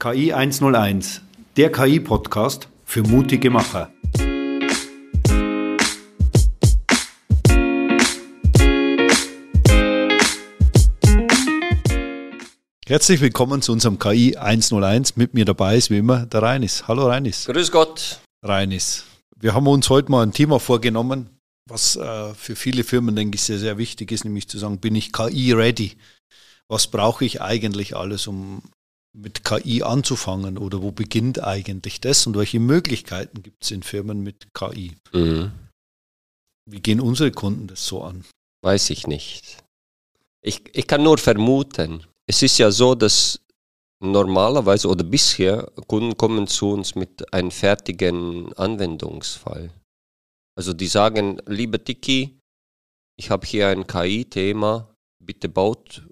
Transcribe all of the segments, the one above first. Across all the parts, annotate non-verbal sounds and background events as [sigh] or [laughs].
KI 101, der KI-Podcast für mutige Macher. Herzlich willkommen zu unserem KI 101. Mit mir dabei ist wie immer der Reinis. Hallo Reinis. Grüß Gott. Reinis. Wir haben uns heute mal ein Thema vorgenommen, was äh, für viele Firmen, denke ich, sehr, sehr wichtig ist, nämlich zu sagen, bin ich KI-ready? Was brauche ich eigentlich alles, um mit KI anzufangen oder wo beginnt eigentlich das und welche Möglichkeiten gibt es in Firmen mit KI? Mhm. Wie gehen unsere Kunden das so an? Weiß ich nicht. Ich, ich kann nur vermuten. Es ist ja so, dass normalerweise oder bisher Kunden kommen zu uns mit einem fertigen Anwendungsfall. Also die sagen, lieber Tiki, ich habe hier ein KI-Thema, bitte baut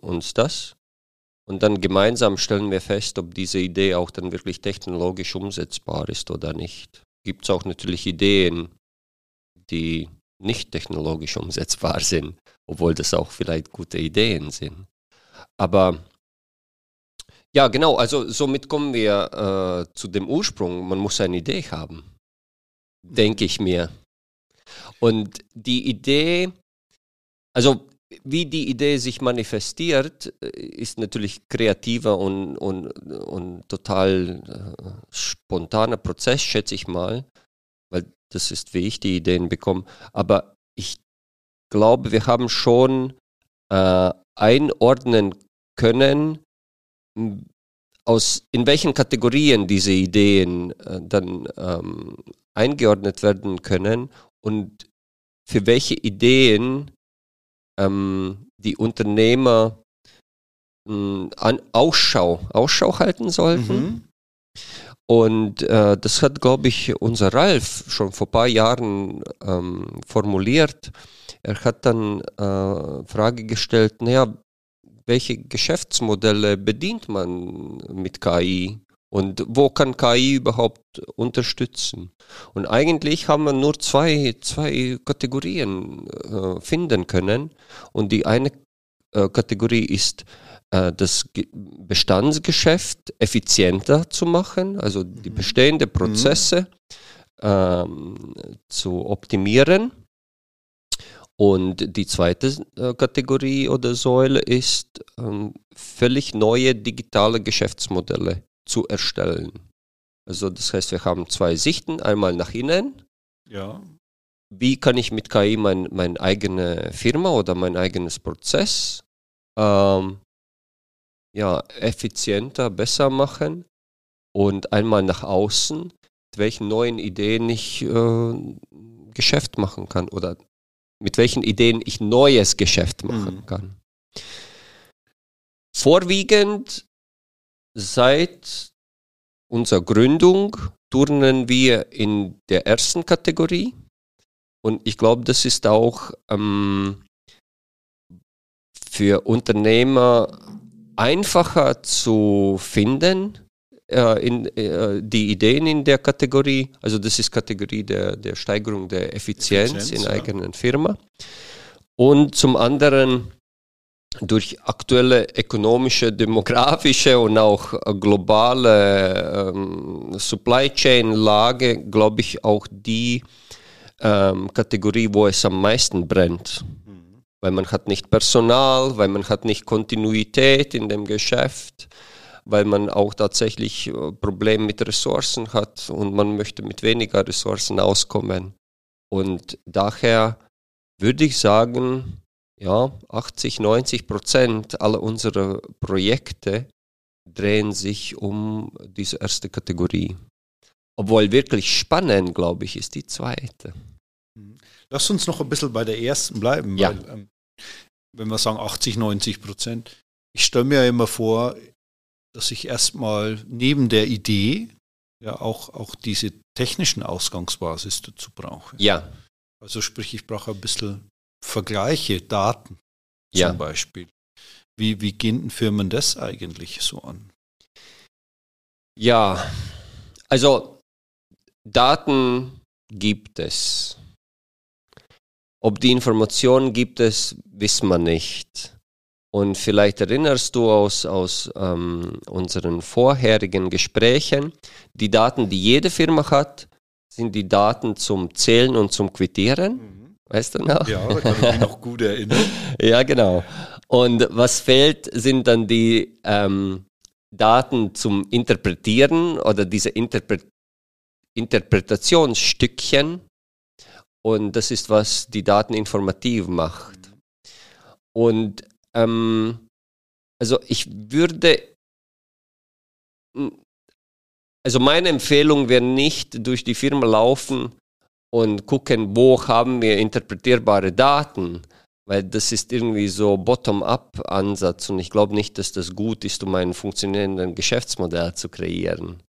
uns das. Und dann gemeinsam stellen wir fest, ob diese Idee auch dann wirklich technologisch umsetzbar ist oder nicht. Gibt es auch natürlich Ideen, die nicht technologisch umsetzbar sind, obwohl das auch vielleicht gute Ideen sind. Aber ja, genau, also somit kommen wir äh, zu dem Ursprung. Man muss eine Idee haben, denke ich mir. Und die Idee, also wie die Idee sich manifestiert, äh, ist natürlich kreativer und, und, und total äh, spontaner Prozess, schätze ich mal, weil das ist, wie ich die Ideen bekomme. Aber ich glaube, wir haben schon äh, einordnen können, aus in welchen Kategorien diese Ideen äh, dann ähm, eingeordnet werden können und für welche Ideen ähm, die Unternehmer äh, an Ausschau, Ausschau halten sollten. Mhm. Und äh, das hat, glaube ich, unser Ralf schon vor ein paar Jahren ähm, formuliert. Er hat dann äh, Frage gestellt, naja, welche Geschäftsmodelle bedient man mit KI? Und wo kann KI überhaupt unterstützen? Und eigentlich haben wir nur zwei, zwei Kategorien äh, finden können. Und die eine äh, Kategorie ist, äh, das Bestandsgeschäft effizienter zu machen, also die mhm. bestehenden mhm. Prozesse ähm, zu optimieren. Und die zweite äh, Kategorie oder Säule ist, ähm, völlig neue digitale Geschäftsmodelle zu erstellen. Also das heißt, wir haben zwei Sichten, einmal nach innen. Ja. Wie kann ich mit KI meine mein eigene Firma oder mein eigenes Prozess ähm, ja, effizienter, besser machen? Und einmal nach außen, mit welchen neuen Ideen ich äh, Geschäft machen kann oder mit welchen Ideen ich neues Geschäft machen mhm. kann. Vorwiegend Seit unserer Gründung turnen wir in der ersten Kategorie. Und ich glaube, das ist auch ähm, für Unternehmer einfacher zu finden, äh, in, äh, die Ideen in der Kategorie. Also das ist Kategorie der, der Steigerung der Effizienz, Effizienz in ja. eigenen Firma. Und zum anderen durch aktuelle ökonomische, demografische und auch globale ähm, Supply Chain Lage, glaube ich, auch die ähm, Kategorie, wo es am meisten brennt. Weil man hat nicht Personal, weil man hat nicht Kontinuität in dem Geschäft, weil man auch tatsächlich äh, Probleme mit Ressourcen hat und man möchte mit weniger Ressourcen auskommen. Und daher würde ich sagen, ja, 80, 90 Prozent aller unserer Projekte drehen sich um diese erste Kategorie. Obwohl wirklich spannend, glaube ich, ist die zweite. Mhm. Lass uns noch ein bisschen bei der ersten bleiben, ja. weil, ähm, wenn wir sagen 80, 90 Prozent, ich stelle mir ja immer vor, dass ich erstmal neben der Idee ja auch, auch diese technischen Ausgangsbasis dazu brauche. Ja. Also sprich, ich brauche ein bisschen Vergleiche, Daten zum ja. Beispiel. Wie, wie gehen Firmen das eigentlich so an? Ja, also Daten gibt es. Ob die Informationen gibt es, wissen wir nicht. Und vielleicht erinnerst du aus, aus ähm, unseren vorherigen Gesprächen, die Daten, die jede Firma hat, sind die Daten zum Zählen und zum Quittieren. Mhm. Weißt du noch? Ja, da kann ich mich noch gut erinnern. [laughs] ja, genau. Und was fehlt, sind dann die ähm, Daten zum Interpretieren oder diese Interpre Interpretationsstückchen. Und das ist, was die Daten informativ macht. Und ähm, also ich würde, also meine Empfehlung wäre nicht durch die Firma laufen und gucken, wo haben wir interpretierbare Daten, weil das ist irgendwie so Bottom-up-Ansatz und ich glaube nicht, dass das gut ist, um ein funktionierendes Geschäftsmodell zu kreieren,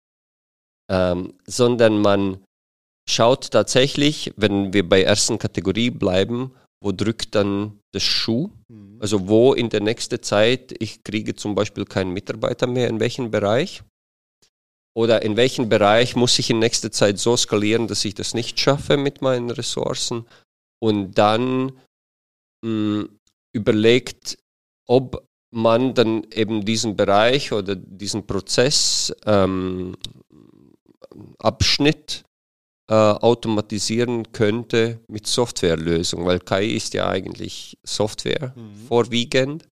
ähm, sondern man schaut tatsächlich, wenn wir bei ersten Kategorie bleiben, wo drückt dann das Schuh? Mhm. Also wo in der nächsten Zeit ich kriege zum Beispiel keinen Mitarbeiter mehr, in welchem Bereich? Oder in welchem Bereich muss ich in nächster Zeit so skalieren, dass ich das nicht schaffe mit meinen Ressourcen? Und dann mh, hm, überlegt, ob man dann eben diesen Bereich oder diesen Prozess ähm, äh, automatisieren könnte mit Softwarelösungen, weil KI ist ja eigentlich Software mhm. vorwiegend.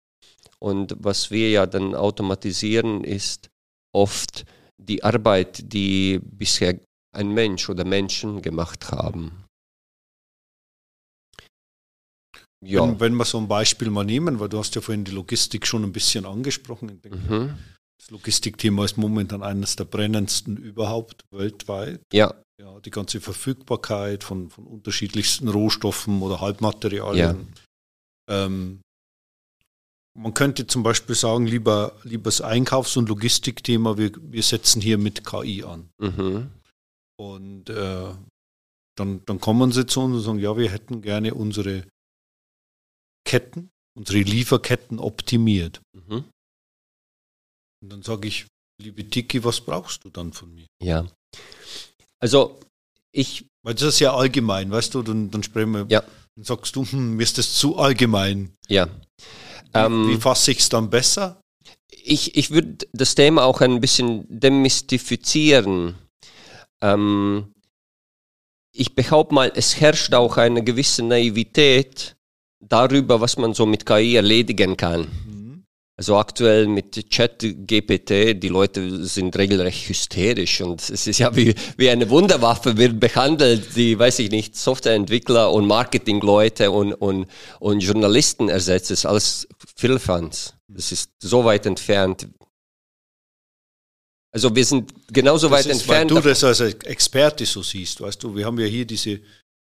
Und was wir ja dann automatisieren, ist oft die Arbeit, die bisher ein Mensch oder Menschen gemacht haben. Ja. Wenn, wenn wir so ein Beispiel mal nehmen, weil du hast ja vorhin die Logistik schon ein bisschen angesprochen. Mhm. Das Logistikthema ist momentan eines der brennendsten überhaupt weltweit. Ja. Ja, die ganze Verfügbarkeit von, von unterschiedlichsten Rohstoffen oder Halbmaterialien. Ja. Ähm, man könnte zum Beispiel sagen, lieber, lieber das Einkaufs- und Logistikthema, wir, wir setzen hier mit KI an. Mhm. Und äh, dann, dann kommen sie zu uns und sagen, ja, wir hätten gerne unsere Ketten, unsere Lieferketten optimiert. Mhm. Und dann sage ich, liebe Tiki, was brauchst du dann von mir? Ja. Also ich. Weil das ist ja allgemein, weißt du, dann, dann sprechen wir, ja. dann sagst du, hm, mir ist das zu allgemein. Ja. Wie, ähm, wie fasse ich es dann besser? Ich, ich würde das Thema auch ein bisschen demystifizieren. Ähm, ich behaupte mal, es herrscht auch eine gewisse Naivität darüber, was man so mit KI erledigen kann. Also aktuell mit Chat-GPT, die Leute sind regelrecht hysterisch und es ist ja wie, wie eine Wunderwaffe wird behandelt, die, weiß ich nicht, Softwareentwickler und Marketingleute und, und, und Journalisten ersetzt. Das ist alles Firlefanz. Das ist so weit entfernt. Also wir sind genauso das weit ist, entfernt. Weil du das als Experte so siehst, weißt du, wir haben ja hier diese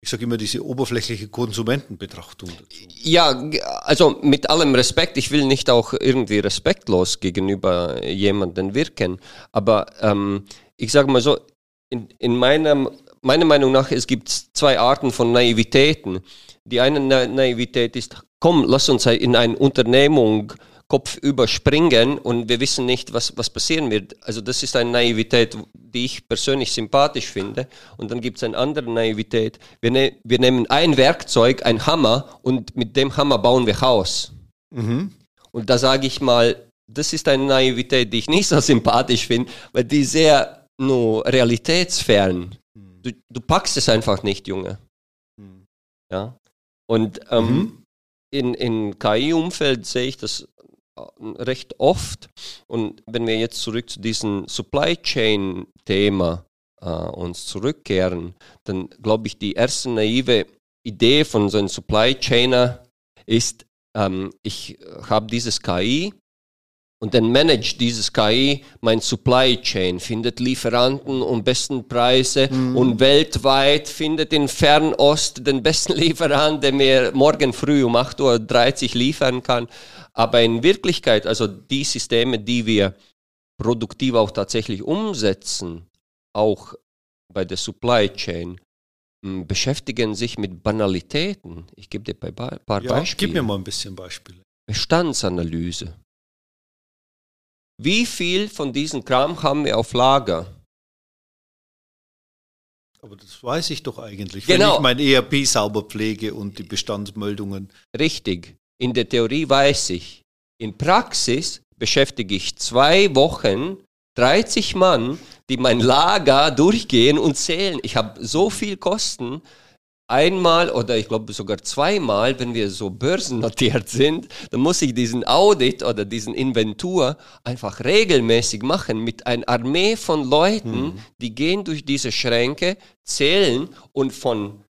ich sage immer, diese oberflächliche Konsumentenbetrachtung dazu. Ja, also mit allem Respekt, ich will nicht auch irgendwie respektlos gegenüber jemandem wirken, aber ähm, ich sage mal so, in, in meinem, meiner Meinung nach, es gibt zwei Arten von Naivitäten. Die eine Na Naivität ist, komm, lass uns in eine Unternehmung Kopf überspringen und wir wissen nicht, was, was passieren wird. Also das ist eine Naivität, die ich persönlich sympathisch finde. Und dann gibt es eine andere Naivität. Wir, ne wir nehmen ein Werkzeug, ein Hammer, und mit dem Hammer bauen wir Haus. Mhm. Und da sage ich mal, das ist eine Naivität, die ich nicht so sympathisch finde, weil die sehr nur realitätsfern. Mhm. Du, du packst es einfach nicht, Junge. Mhm. Ja. Und ähm, mhm. in, in KI-Umfeld sehe ich das recht oft. Und wenn wir jetzt zurück zu diesem Supply Chain Thema äh, uns zurückkehren, dann glaube ich, die erste naive Idee von so einem Supply Chainer ist, ähm, ich habe dieses KI, und dann managt dieses KI mein Supply Chain, findet Lieferanten und besten Preise mhm. und weltweit findet in Fernost den besten [laughs] Lieferanten, der mir morgen früh um 8.30 Uhr liefern kann. Aber in Wirklichkeit, also die Systeme, die wir produktiv auch tatsächlich umsetzen, auch bei der Supply Chain, hm, beschäftigen sich mit Banalitäten. Ich gebe dir ein paar ja, Beispiele. Gib mir mal ein bisschen Beispiele. Bestandsanalyse. Wie viel von diesem Kram haben wir auf Lager? Aber das weiß ich doch eigentlich, genau. wenn ich mein ERP sauber pflege und die Bestandsmeldungen. Richtig. In der Theorie weiß ich. In Praxis beschäftige ich zwei Wochen 30 Mann, die mein Lager durchgehen und zählen. Ich habe so viel Kosten. Einmal oder ich glaube sogar zweimal, wenn wir so börsennotiert sind, dann muss ich diesen Audit oder diesen Inventur einfach regelmäßig machen mit einer Armee von Leuten, mhm. die gehen durch diese Schränke, zählen und von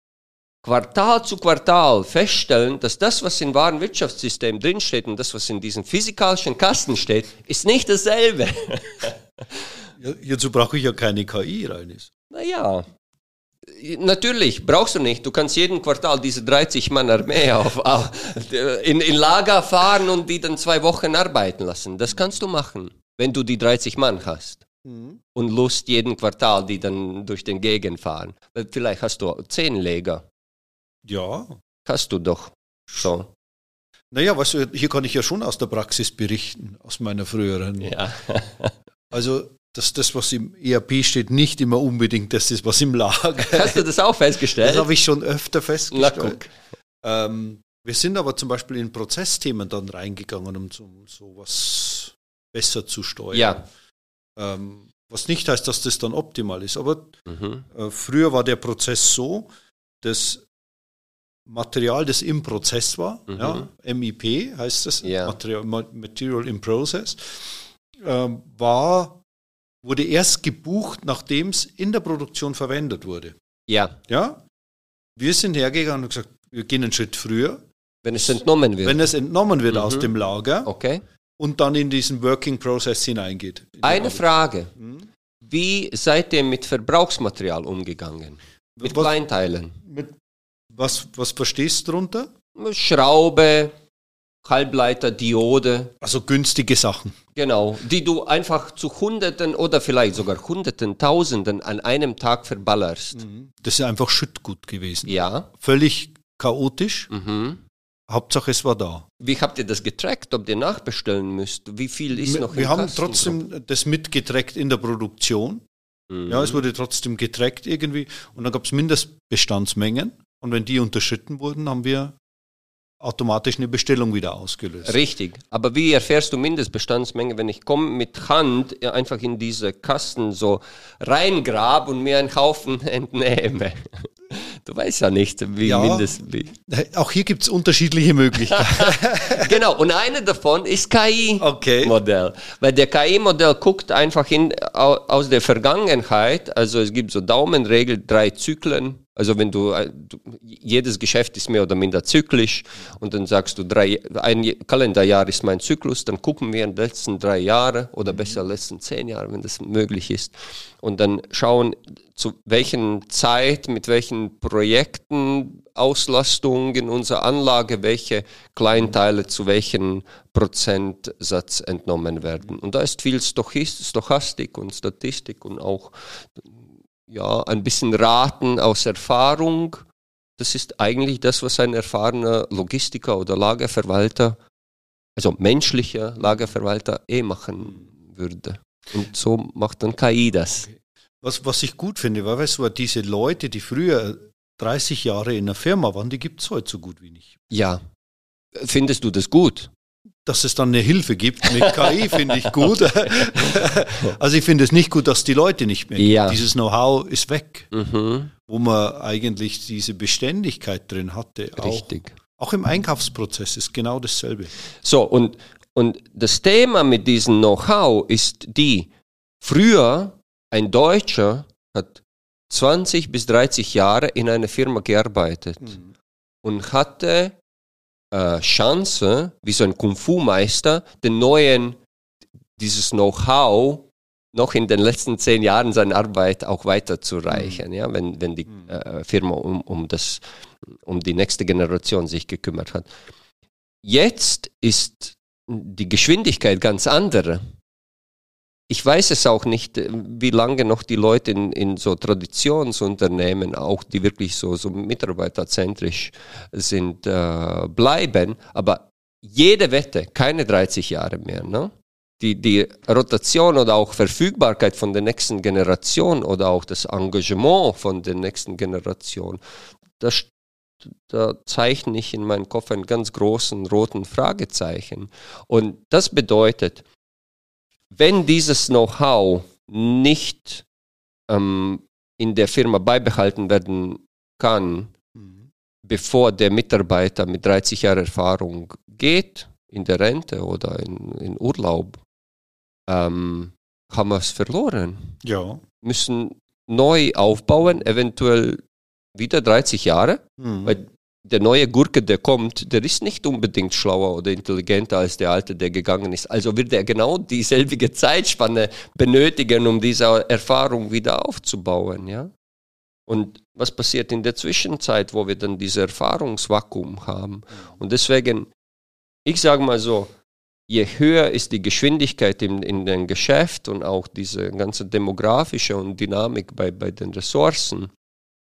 Quartal zu Quartal feststellen, dass das, was im wahren Wirtschaftssystem drinsteht und das, was in diesem physikalischen Kasten steht, ist nicht dasselbe. ja, hierzu brauche ich ja keine KI, Reines. Naja, natürlich, brauchst du nicht. Du kannst jeden Quartal diese 30 Mann Armee auf, auf, in, in Lager fahren und die dann zwei Wochen arbeiten lassen. Das kannst du machen, wenn du die 30 Mann hast. Mhm. Und Lust jeden Quartal, die dann durch den Gegend fahren. Vielleicht hast du zehn Leger. Ja. Hast du doch schon. Naja, weißt du, hier kann ich ja schon aus der Praxis berichten, aus meiner früheren. Ja. [laughs] also, dass das, was im ERP steht, nicht immer unbedingt das ist, was im Lager [laughs] Hast du das auch festgestellt? Das habe ich schon öfter festgestellt. Ähm, wir sind aber zum Beispiel in Prozessthemen dann reingegangen, um so, sowas besser zu steuern. Ja. Ähm, was nicht heißt, dass das dann optimal ist. Aber mhm. äh, früher war der Prozess so, dass Material, das im Prozess war, mhm. ja, MIP heißt das, ja. Material, Material in Process, äh, war, wurde erst gebucht, nachdem es in der Produktion verwendet wurde. Ja. Ja. Wir sind hergegangen und gesagt, wir gehen einen Schritt früher. Wenn es entnommen wird. Wenn es entnommen wird mhm. aus dem Lager. Okay. Und dann in diesen Working Process hineingeht. Eine Frage. Mhm. Wie seid ihr mit Verbrauchsmaterial umgegangen? Mit Was, Kleinteilen? Mit was, was verstehst du darunter? Schraube, Halbleiter, Diode. Also günstige Sachen. Genau, die du einfach zu Hunderten oder vielleicht sogar Hunderten, Tausenden an einem Tag verballerst. Mhm. Das ist einfach Schüttgut gewesen. Ja. Völlig chaotisch. Mhm. Hauptsache es war da. Wie habt ihr das getrackt, ob ihr nachbestellen müsst? Wie viel ist wir, noch Wir im haben Kasten trotzdem drauf? das mitgetrackt in der Produktion. Mhm. Ja, es wurde trotzdem getrackt irgendwie. Und dann gab es Mindestbestandsmengen. Und wenn die unterschritten wurden, haben wir automatisch eine Bestellung wieder ausgelöst. Richtig. Aber wie erfährst du Mindestbestandsmenge, wenn ich komme mit Hand einfach in diese Kasten so reingrab und mir einen Haufen [laughs] entnehme? Du weißt ja nicht, wie ja, Mindest... Wie. Auch hier gibt es unterschiedliche Möglichkeiten. [laughs] genau, und eine davon ist KI-Modell. Okay. Weil der KI-Modell guckt einfach in, aus der Vergangenheit, also es gibt so Daumenregel, drei Zyklen, also wenn du, äh, du, jedes Geschäft ist mehr oder minder zyklisch und dann sagst du, drei, ein Kalenderjahr ist mein Zyklus, dann gucken wir in den letzten drei Jahre oder besser letzten zehn Jahre, wenn das möglich ist. Und dann schauen, zu welchen Zeit, mit welchen Projekten, Auslastung in unserer Anlage, welche Kleinteile zu welchem Prozentsatz entnommen werden. Und da ist viel Stochastik und Statistik und auch ja, ein bisschen raten aus Erfahrung. Das ist eigentlich das, was ein erfahrener Logistiker oder Lagerverwalter, also menschlicher Lagerverwalter, eh machen würde. Und so macht dann KI das. Was, was ich gut finde, weil weißt du, diese Leute, die früher 30 Jahre in der Firma waren, die gibt es heute so gut wie nicht. Ja. Findest du das gut? Dass es dann eine Hilfe gibt mit [laughs] KI, finde ich gut. [laughs] also ich finde es nicht gut, dass die Leute nicht mehr. Ja. Dieses Know-how ist weg, mhm. wo man eigentlich diese Beständigkeit drin hatte. Richtig. Auch, auch im Einkaufsprozess ist genau dasselbe. So, und, und das Thema mit diesem Know-how ist die, früher ein Deutscher hat 20 bis 30 Jahre in einer Firma gearbeitet mhm. und hatte äh, Chance, wie so ein Kung-Fu-Meister, den neuen, dieses Know-how noch in den letzten zehn Jahren seine Arbeit auch weiterzureichen, mhm. ja, wenn, wenn die mhm. äh, Firma um, um, das, um die nächste Generation sich gekümmert hat. Jetzt ist die Geschwindigkeit ganz andere ich weiß es auch nicht, äh, wie lange noch die Leute in, in so Traditionsunternehmen, auch die wirklich so, so mitarbeiterzentrisch sind, äh, bleiben. Aber jede Wette, keine 30 Jahre mehr. Ne? Die, die Rotation oder auch Verfügbarkeit von der nächsten Generation oder auch das Engagement von der nächsten Generation, das da zeichne ich in meinen Kopf einen ganz großen roten Fragezeichen. Und das bedeutet, wenn dieses Know-how nicht ähm, in der Firma beibehalten werden kann, mhm. bevor der Mitarbeiter mit 30 Jahren Erfahrung geht, in der Rente oder in, in Urlaub, ähm, haben wir es verloren. Ja. Müssen neu aufbauen, eventuell wieder 30 Jahre, mhm. weil der neue Gurke, der kommt, der ist nicht unbedingt schlauer oder intelligenter als der alte, der gegangen ist. Also wird er genau dieselbige [laughs] Zeitspanne benötigen, um diese Erfahrung wieder aufzubauen, ja. Und was passiert in der Zwischenzeit, wo wir dann dieses Erfahrungsvakuum haben? Und deswegen, ich sage mal so, je höher ist die Geschwindigkeit in, in dem Geschäft und auch diese ganze demografische und Dynamik bei, bei den Ressourcen,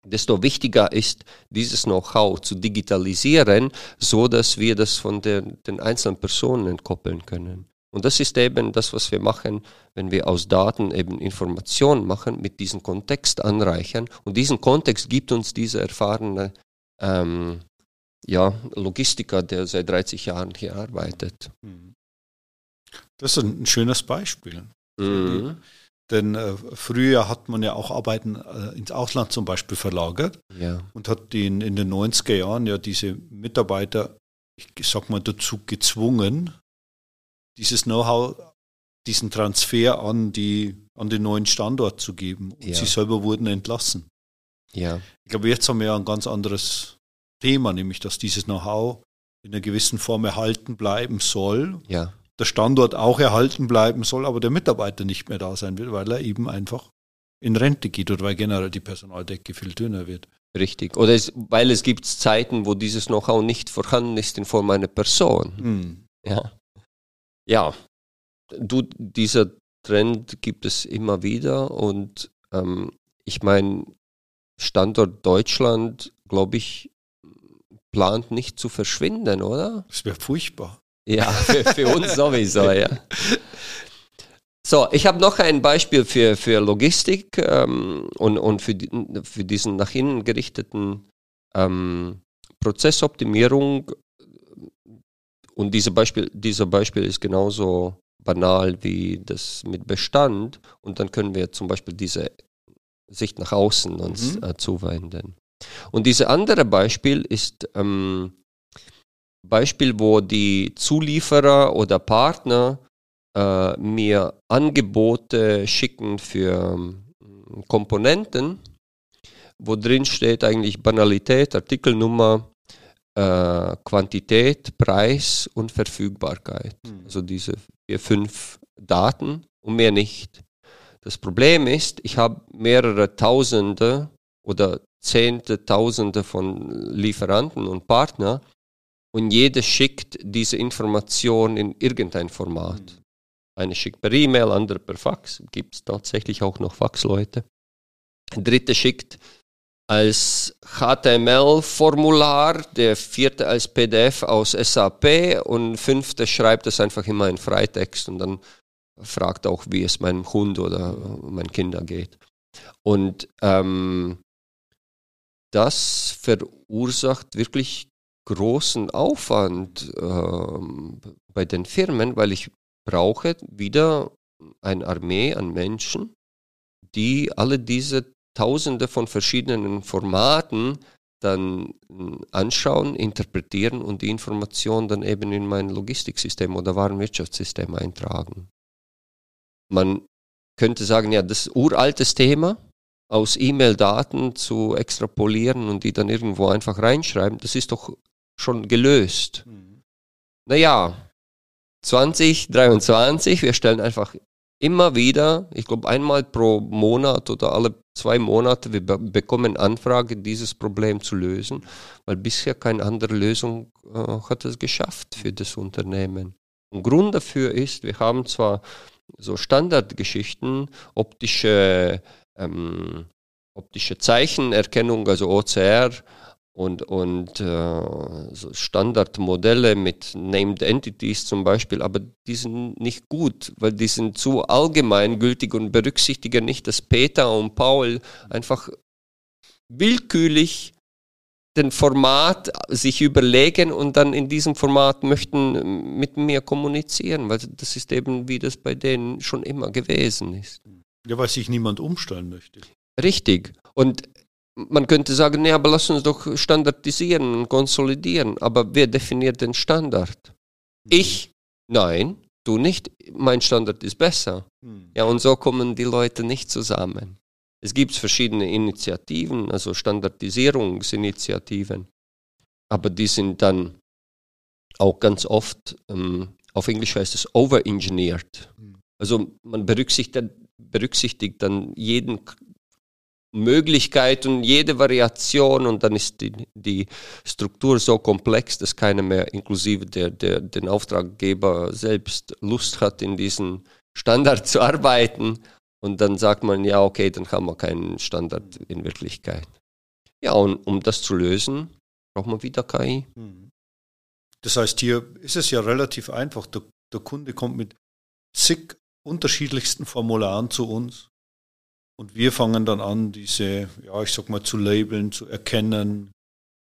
desto wichtiger ist, dieses Know-how zu digitalisieren, so dass wir das von der, den einzelnen Personen entkoppeln können. Und das ist eben das, was wir machen, wenn wir aus Daten eben Informationen machen, mit diesem Kontext anreichern. Und diesen Kontext gibt uns dieser erfahrene ähm, ja, Logistiker, der seit 30 Jahren hier arbeitet. Mhm. Das ist ein schönes Beispiel. Mhm. Denn äh, früher hat man ja auch Arbeiten äh, ins Ausland zum Beispiel verlagert ja. und hat den, in den 90er Jahren ja diese Mitarbeiter, ich sag mal, dazu gezwungen, dieses Know-how, diesen Transfer an, die, an den neuen Standort zu geben. Und ja. sie selber wurden entlassen. Ja. Ich glaube, jetzt haben wir ja ein ganz anderes Thema, nämlich dass dieses Know-how in einer gewissen Form erhalten bleiben soll. Ja der Standort auch erhalten bleiben soll, aber der Mitarbeiter nicht mehr da sein wird, weil er eben einfach in Rente geht oder weil generell die Personaldecke viel dünner wird. Richtig. Oder es, weil es gibt Zeiten, wo dieses Know-how nicht vorhanden ist in Form einer Person. Hm. Ja. Ja. Du, dieser Trend gibt es immer wieder und ähm, ich meine, Standort Deutschland, glaube ich, plant nicht zu verschwinden, oder? Das wäre furchtbar. Ja, für, für uns sowieso, ja. So, ich habe noch ein Beispiel für, für Logistik ähm, und, und für, für diesen nach innen gerichteten ähm, Prozessoptimierung. Und diese Beispiel, dieser Beispiel ist genauso banal wie das mit Bestand. Und dann können wir zum Beispiel diese Sicht nach außen uns mhm. äh, zuwenden. Und dieses andere Beispiel ist ähm, Beispiel, wo die Zulieferer oder Partner äh, mir Angebote schicken für ähm, Komponenten, wo drin steht eigentlich Banalität, Artikelnummer, äh, Quantität, Preis und Verfügbarkeit. Mhm. Also diese vier, fünf Daten und mehr nicht. Das Problem ist, ich habe mehrere Tausende oder Zehnte, Tausende von Lieferanten und Partnern und jeder schickt diese Information in irgendein Format. Mhm. Eine schickt per E-Mail, andere per Fax. Gibt es tatsächlich auch noch Faxleute. Dritte schickt als HTML-Formular, der vierte als PDF aus SAP und fünfte schreibt es einfach immer in Freitext und dann fragt auch, wie es meinem Hund oder meinen Kindern geht. Und ähm, das verursacht wirklich großen Aufwand äh, bei den Firmen, weil ich brauche wieder eine Armee an Menschen, die alle diese Tausende von verschiedenen Formaten dann anschauen, interpretieren und die Information dann eben in mein Logistiksystem oder Warenwirtschaftssystem eintragen. Man könnte sagen, ja, das ist uraltes Thema, aus E-Mail-Daten zu extrapolieren und die dann irgendwo einfach reinschreiben, das ist doch schon gelöst. Mhm. Naja, 2023, wir stellen einfach immer wieder, ich glaube einmal pro Monat oder alle zwei Monate, wir be bekommen Anfrage, dieses Problem zu lösen, weil bisher keine andere Lösung äh, hat es geschafft für das Unternehmen. Und Grund dafür ist, wir haben zwar so Standardgeschichten, optische, ähm, optische Zeichenerkennung, also OCR, und, und äh, so Standardmodelle mit Named Entities zum Beispiel, aber die sind nicht gut, weil die sind zu allgemeingültig und berücksichtigen nicht, dass Peter und Paul einfach willkürlich den Format sich überlegen und dann in diesem Format möchten mit mir kommunizieren, weil das ist eben, wie das bei denen schon immer gewesen ist. Ja, weil sich niemand umstellen möchte. Richtig. Und man könnte sagen, nee, aber lass uns doch standardisieren und konsolidieren. Aber wer definiert den Standard? Ich? Nein, du nicht. Mein Standard ist besser. Hm. Ja, und so kommen die Leute nicht zusammen. Es gibt verschiedene Initiativen, also Standardisierungsinitiativen, aber die sind dann auch ganz oft, ähm, auf Englisch heißt es overengineert. Hm. Also man berücksichtigt, berücksichtigt dann jeden Möglichkeit und jede Variation und dann ist die, die Struktur so komplex, dass keiner mehr, inklusive der, der den Auftraggeber selbst, Lust hat, in diesen Standard zu arbeiten. Und dann sagt man, ja, okay, dann haben wir keinen Standard in Wirklichkeit. Ja, und um das zu lösen, braucht man wieder KI. Mhm. Das heißt, hier ist es ja relativ einfach. Der, der Kunde kommt mit zig unterschiedlichsten Formularen zu uns und wir fangen dann an, diese, ja, ich sag mal, zu labeln, zu erkennen,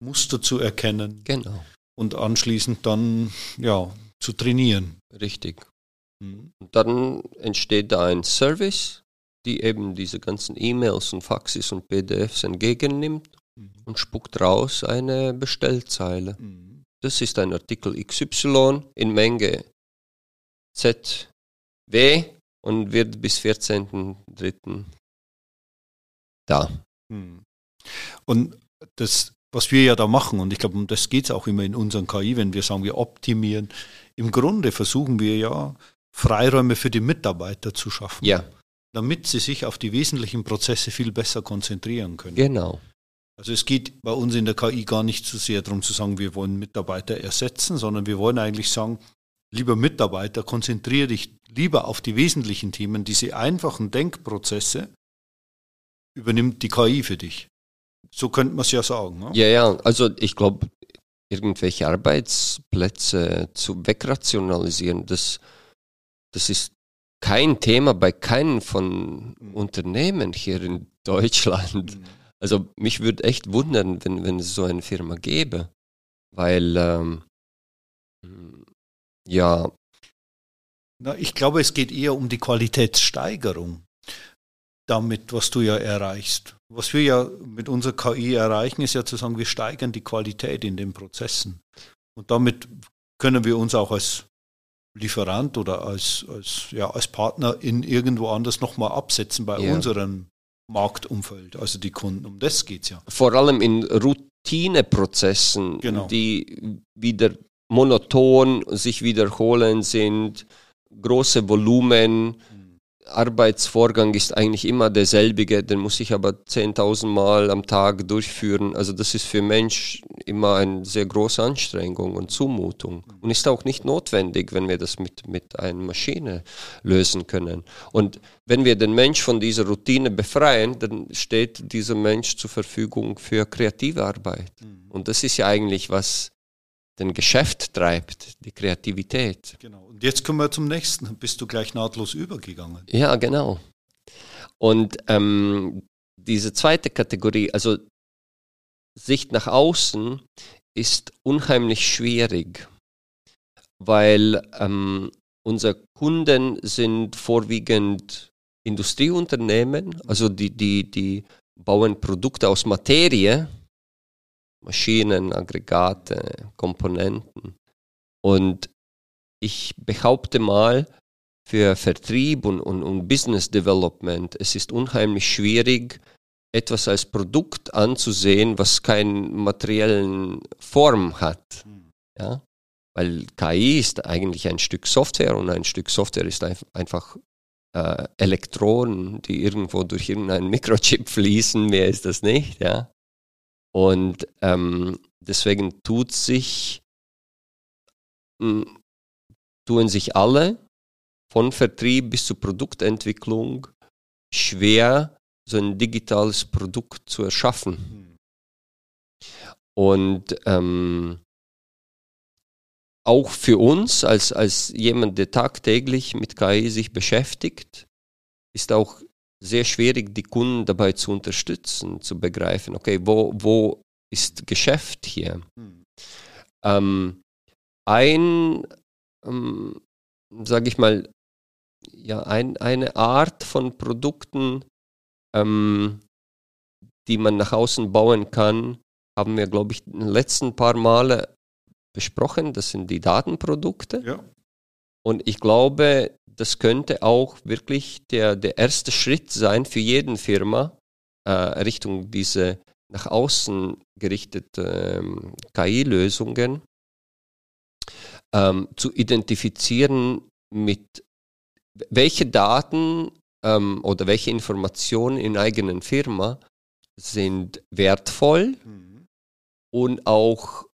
Muster zu erkennen. Genau. Und anschließend dann, ja, zu trainieren. Richtig. Mhm. Und dann entsteht da ein Service, die eben diese ganzen E-Mails und Faxes und PDFs entgegennimmt mhm. und spuckt raus eine Bestellzeile. Mhm. Das ist ein Artikel XY in Menge ZW und wird bis 14.03 da. Hm. Und das, was wir ja da machen, und ich glaube, um das geht es auch immer in unseren KI, wenn wir sagen, wir optimieren, im Grunde versuchen wir ja, Freiräume für die Mitarbeiter zu schaffen. Ja. Damit sie sich auf die wesentlichen Prozesse viel besser konzentrieren können. Genau. Also es geht bei uns in der KI gar nicht so sehr darum zu sagen, wir wollen Mitarbeiter ersetzen, sondern wir wollen eigentlich sagen, lieber Mitarbeiter, konzentriere dich lieber auf die wesentlichen Themen, diese einfachen Denkprozesse, übernimmt die KI für dich. So könnte man es ja sagen. Ne? Ja, ja, also ich glaube, irgendwelche Arbeitsplätze zu wegrationalisieren, das, das ist kein Thema bei keinem von mhm. Unternehmen hier in Deutschland. Mhm. Also mich würde echt wundern, wenn, wenn es so eine Firma gäbe. Weil, ähm, ja. Na, ich glaube, es geht eher um die Qualitätssteigerung damit, was du ja erreichst. Was wir ja mit unserer KI erreichen, ist ja zu sagen, wir steigern die Qualität in den Prozessen. Und damit können wir uns auch als Lieferant oder als, als, ja, als Partner in irgendwo anders nochmal absetzen bei ja. unserem Marktumfeld, also die Kunden. Um das geht es ja. Vor allem in Routineprozessen, genau. die wieder monoton sich wiederholen sind, große Volumen. Mhm Arbeitsvorgang ist eigentlich immer derselbige, den muss ich aber 10.000 Mal am Tag durchführen. Also das ist für Mensch immer eine sehr große Anstrengung und Zumutung und ist auch nicht notwendig, wenn wir das mit, mit einer Maschine lösen können. Und wenn wir den Mensch von dieser Routine befreien, dann steht dieser Mensch zur Verfügung für kreative Arbeit. Mhm. Und das ist ja eigentlich was den Geschäft treibt, die Kreativität. Genau. Und jetzt kommen wir zum nächsten. Bist du gleich nahtlos übergegangen? Ja, genau. Und ähm, diese zweite Kategorie, also Sicht nach außen, ist unheimlich schwierig, weil ähm, unsere Kunden sind vorwiegend Industrieunternehmen, also die, die, die bauen Produkte aus Materie, Maschinen, Aggregate, Komponenten. Und ich behaupte mal, für Vertrieb und, und, und Business Development, es ist unheimlich schwierig, etwas als Produkt anzusehen, was keine materiellen Form hat. Ja? Weil KI ist eigentlich ein Stück Software und ein Stück Software ist einfach äh, Elektronen, die irgendwo durch irgendeinen Mikrochip [laughs] fließen, mehr ist das nicht. Ja? Und ähm, deswegen tut sich, tun sich alle von Vertrieb bis zur Produktentwicklung schwer, so ein digitales Produkt zu erschaffen. Und ähm, auch für uns als, als jemand, der tagtäglich mit KI sich beschäftigt, ist auch sehr schwierig, die Kunden dabei zu unterstützen, zu begreifen, okay, wo, wo ist Geschäft hier. Mhm. Ähm, ein, ähm, sage ich mal, ja, ein, eine Art von Produkten, ähm, die man nach außen bauen kann, haben wir, glaube ich, in den letzten paar Male besprochen. Das sind die Datenprodukte. Ja. Und ich glaube, das könnte auch wirklich der, der erste Schritt sein für jeden Firma äh, Richtung diese nach außen gerichtete ähm, KI-Lösungen ähm, zu identifizieren, mit welche Daten ähm, oder welche Informationen in eigenen Firma sind wertvoll mhm. und auch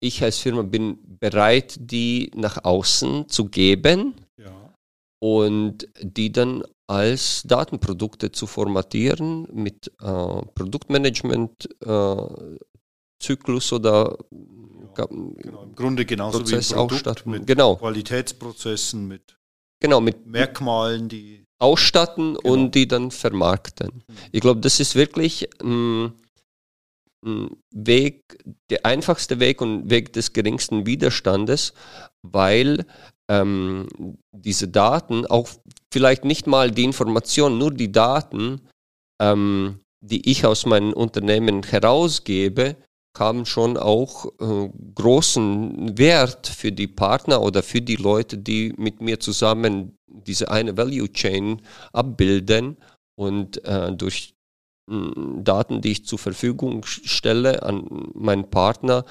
ich als Firma bin bereit, die nach außen zu geben ja. und die dann als Datenprodukte zu formatieren mit äh, Produktmanagement-Zyklus äh, oder ja, genau, im Grunde genauso Prozess wie im Produkt, mit genau. Qualitätsprozessen, mit, genau, mit Merkmalen, die ausstatten genau. und die dann vermarkten. Mhm. Ich glaube, das ist wirklich ein, ein, Weg, der einfachste Weg und Weg des geringsten Widerstandes, weil ähm, diese Daten, auch vielleicht nicht mal die Informationen, nur die Daten, ähm, die ich aus meinem Unternehmen herausgebe, haben schon auch äh, großen Wert für die Partner oder für die Leute, die mit mir zusammen diese eine Value Chain abbilden und äh, durch Daten, die ich zur Verfügung stelle an meinen Partner,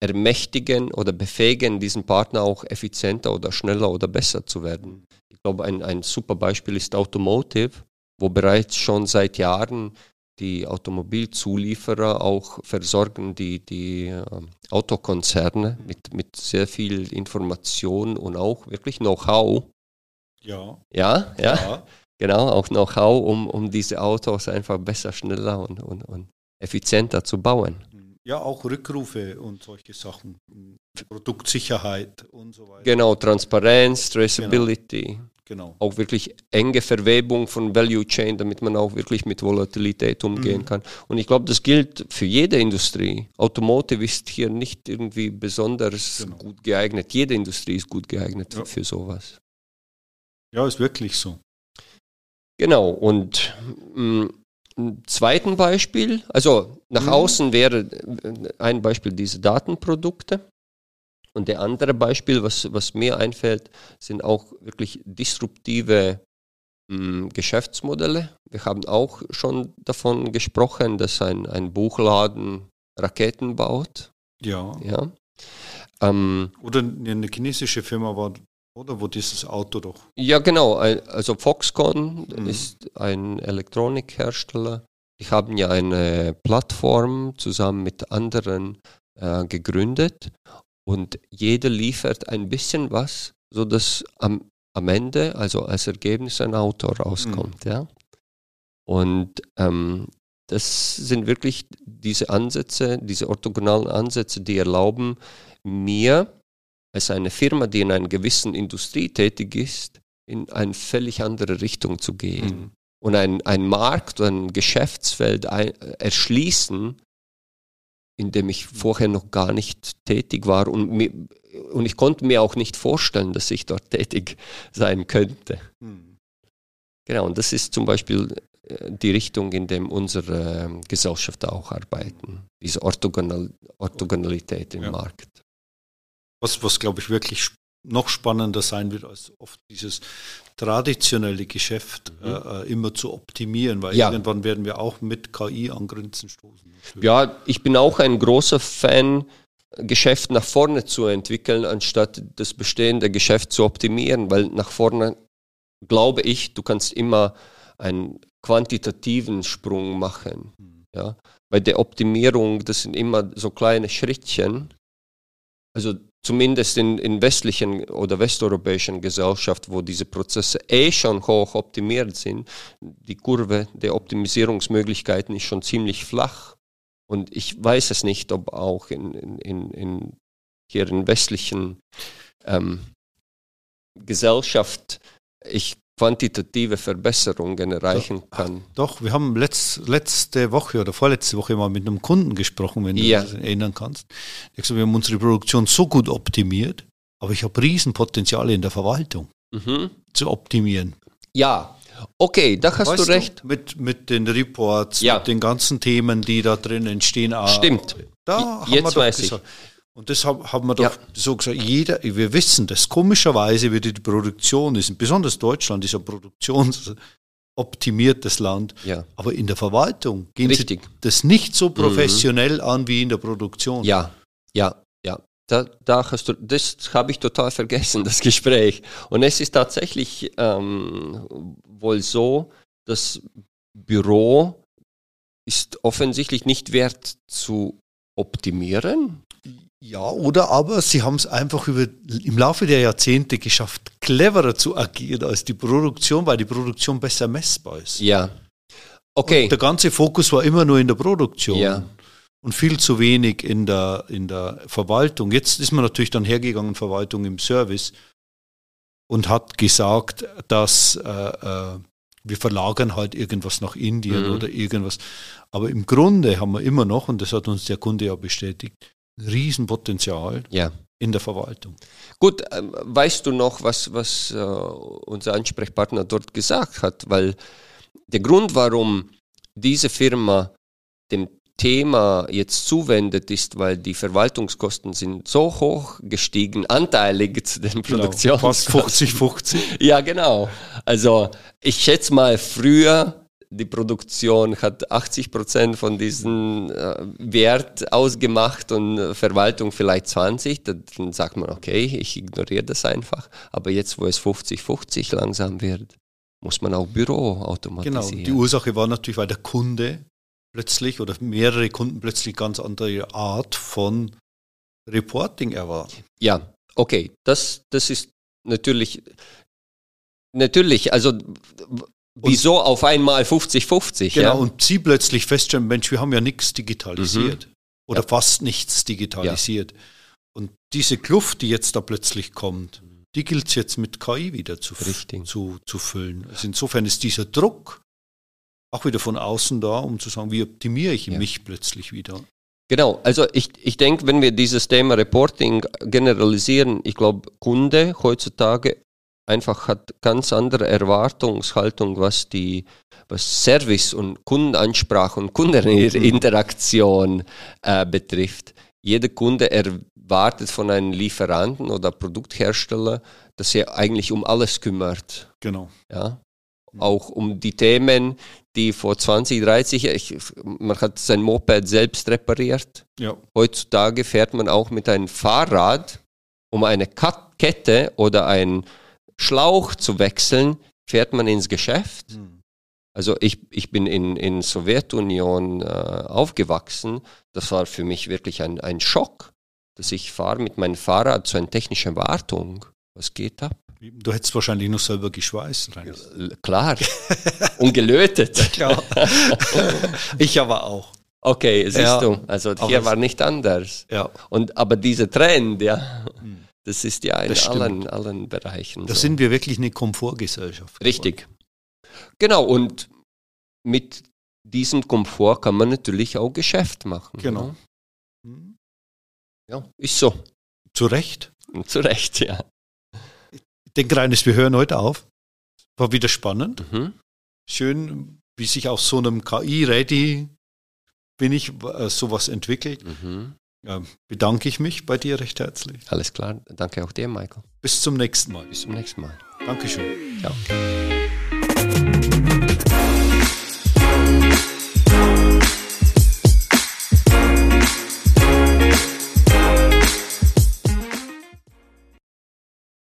ermächtigen oder befähigen, diesen Partner auch effizienter oder schneller oder besser zu werden. Ich glaube, ein, ein super Beispiel ist Automotive, wo bereits schon seit Jahren die Automobilzulieferer auch versorgen die, die äh, Autokonzerne mit, mit sehr viel Information und auch wirklich Know-how. Ja. ja. Ja, ja. Genau, auch Know-how, um, um diese Autos einfach besser, schneller und, und, und effizienter zu bauen. Ja, auch Rückrufe und solche Sachen. Produktsicherheit und so weiter. Genau, Transparenz, Traceability. Genau. Genau. Auch wirklich enge Verwebung von Value Chain, damit man auch wirklich mit Volatilität umgehen mhm. kann. Und ich glaube, das gilt für jede Industrie. Automotive ist hier nicht irgendwie besonders genau. gut geeignet. Jede Industrie ist gut geeignet ja. für sowas. Ja, ist wirklich so. Genau. Und mh, ein zweiten Beispiel, also nach mhm. außen wäre äh, ein Beispiel diese Datenprodukte. Und der andere Beispiel, was, was mir einfällt, sind auch wirklich disruptive mh, hm, Geschäftsmodelle. Wir haben auch schon davon gesprochen, dass ein, ein Buchladen Raketen baut. Ja. ja. Ähm, Oder eine chinesische Firma war, oder wo dieses Auto doch. Ja, genau. Also Foxconn mhm. ist ein Elektronikhersteller. Die haben ja eine Plattform zusammen mit anderen äh, gegründet und jeder liefert ein bisschen was, sodass am, am Ende, also als Ergebnis, ein Auto rauskommt. Mhm. Ja? Und ähm, das sind wirklich diese Ansätze, diese orthogonalen Ansätze, die erlauben mir, als eine Firma, die in einer gewissen Industrie tätig ist, in eine völlig andere Richtung zu gehen. Mhm. Und ein, Markt oder ein Geschäftsfeld ein, erschließen, in dem ich vorher noch gar nicht tätig war und, mir, und ich konnte mir auch nicht vorstellen, dass ich dort tätig sein könnte. Hm. Genau, und das ist zum Beispiel äh, die Richtung, in der unsere ähm, Gesellschaft auch arbeiten, diese Orthogonal Orthogonalität im ja. Markt. Was, was glaube ich wirklich noch spannender sein wird, als oft dieses traditionelle Geschäft mhm. äh, immer zu optimieren, weil ja. irgendwann werden wir auch mit KI an Grenzen stoßen. Natürlich. Ja, ich bin auch ein großer Fan, Geschäft nach vorne zu entwickeln, anstatt das bestehende Geschäft zu optimieren, weil nach vorne glaube ich, du kannst immer einen quantitativen Sprung machen. Mhm. Ja? Bei der Optimierung, das sind immer so kleine Schrittchen. Also zumindest in, in westlichen oder westeuropäischen Gesellschaften, wo diese Prozesse eh schon hoch optimiert sind, die Kurve der Optimisierungsmöglichkeiten ist schon ziemlich flach. Und ich weiß es nicht, ob auch in, in, in hier in westlichen ähm, Gesellschaft, ich quantitative Verbesserungen erreichen kann. Doch, wir haben letzt, letzte Woche oder vorletzte Woche mal mit einem Kunden gesprochen, wenn du Ja. dich erinnern kannst. Ich gesagt, wir haben unsere Produktion so gut optimiert, aber ich habe Riesenpotenziale in der Verwaltung Mhm. zu optimieren. Ja, okay, da hast Weißt du recht. Mit, mit den Reports, Ja. mit den ganzen Themen, die da drin entstehen. Ah, Stimmt. Da haben jetzt wir doch weiß ich. gesagt. Und das haben, wir doch Ja. so gesagt, jeder, wir wissen das. Komischerweise wird die Produktion, ist, besonders Deutschland ist ein produktionsoptimiertes Land, Ja, aber in der Verwaltung gehen Richtig. Mhm. sie das nicht so professionell an wie in der Produktion. ja, ja, ja. Da, da hast du, das habe ich total vergessen, [laughs] das Gespräch. Und es ist tatsächlich ähm, wohl so, das Büro ist offensichtlich nicht wert zu optimieren. Ja, oder aber sie haben es einfach über, im Laufe der Jahrzehnte geschafft, cleverer zu agieren als die Produktion, weil die Produktion besser messbar ist. Ja. Okay. Der ganze Fokus war immer nur in der Produktion Ja. und viel zu wenig in der, in der Verwaltung. Jetzt ist man natürlich dann hergegangen, Verwaltung im Service, und hat gesagt, dass äh, äh, wir verlagern halt irgendwas nach Indien Mhm. oder irgendwas. Aber im Grunde haben wir immer noch, und das hat uns der Kunde ja bestätigt, Riesenpotenzial Ja. in der Verwaltung. Gut, ähm, weißt du noch, was, was äh, unser Ansprechpartner dort gesagt hat? Weil der Grund, warum diese Firma dem Thema jetzt zuwendet, ist, weil die Verwaltungskosten sind so hoch gestiegen, anteilig [laughs] zu den Genau, Fast Produktionskosten. 50-50. Ja, genau. Also ich schätze mal, früher die Produktion hat 80 Prozent von diesem äh, Wert ausgemacht und äh, Verwaltung vielleicht 20. Dann, sagt man, okay, ich ignoriere das einfach. Aber jetzt, wo es 50-50 langsam wird, muss man auch Büro Genau. automatisieren. Die Ursache war natürlich, weil der Kunde plötzlich oder mehrere Kunden plötzlich ganz andere Art von Reporting erwarten. Ja, okay, das, das ist natürlich, natürlich, also wieso auf einmal 50-50? Genau, ja? und sie plötzlich feststellen, Mensch, wir haben ja nichts digitalisiert oder Ja. fast nichts digitalisiert. Und diese Kluft, die jetzt da plötzlich kommt, die gilt es jetzt mit KI wieder zu, zu, zu füllen. Also insofern ist dieser Druck auch wieder von außen da, um zu sagen, wie optimiere ich Ja. mich plötzlich wieder. Genau, also ich, ich denke, wenn wir dieses Thema Reporting generalisieren, ich glaube, Kunde heutzutage einfach hat ganz andere Erwartungshaltung, was die was Service und Kundenansprache und Kundeninteraktion äh, betrifft. Jeder Kunde erwartet von einem Lieferanten oder Produkthersteller, dass er eigentlich um alles kümmert. Genau. Ja? Auch um die Themen, die vor 20, 30 Jahren, man hat sein Moped selbst repariert. Ja. Heutzutage fährt man auch mit einem Fahrrad, um eine Kette oder einen Schlauch zu wechseln, fährt man ins Geschäft. Also ich, ich bin in, in Sowjetunion äh, aufgewachsen. Das war für mich wirklich ein, ein Schock, dass ich fahre mit meinem Fahrrad zu einer technischen Wartung. Was geht ab? Du hättest wahrscheinlich noch selber geschweißt. Rein. L- Klar. Und gelötet. [laughs] Klar. ich aber auch. Okay, siehst Ja, du. Also hier war nicht anders. Ja. Und aber dieser Trend, ja, das ist ja in allen, allen Bereichen. Da so. sind wir wirklich eine Komfortgesellschaft. Richtig. Genau, und mit diesem Komfort kann man natürlich auch Geschäft machen. Genau. Ja, Hm. ja ist so. Zu Recht. [laughs] Zu Recht, ja. Ich denke, Reines, wir hören heute auf. War wieder spannend. Mhm. Schön, wie sich aus so einem KI-Ready bin ich äh, sowas entwickelt. Mhm. Bedanke ich mich bei dir recht herzlich. Alles klar. Danke auch dir, Michael. Bis zum nächsten Mal. Bis zum nächsten Mal. Dankeschön. Ciao.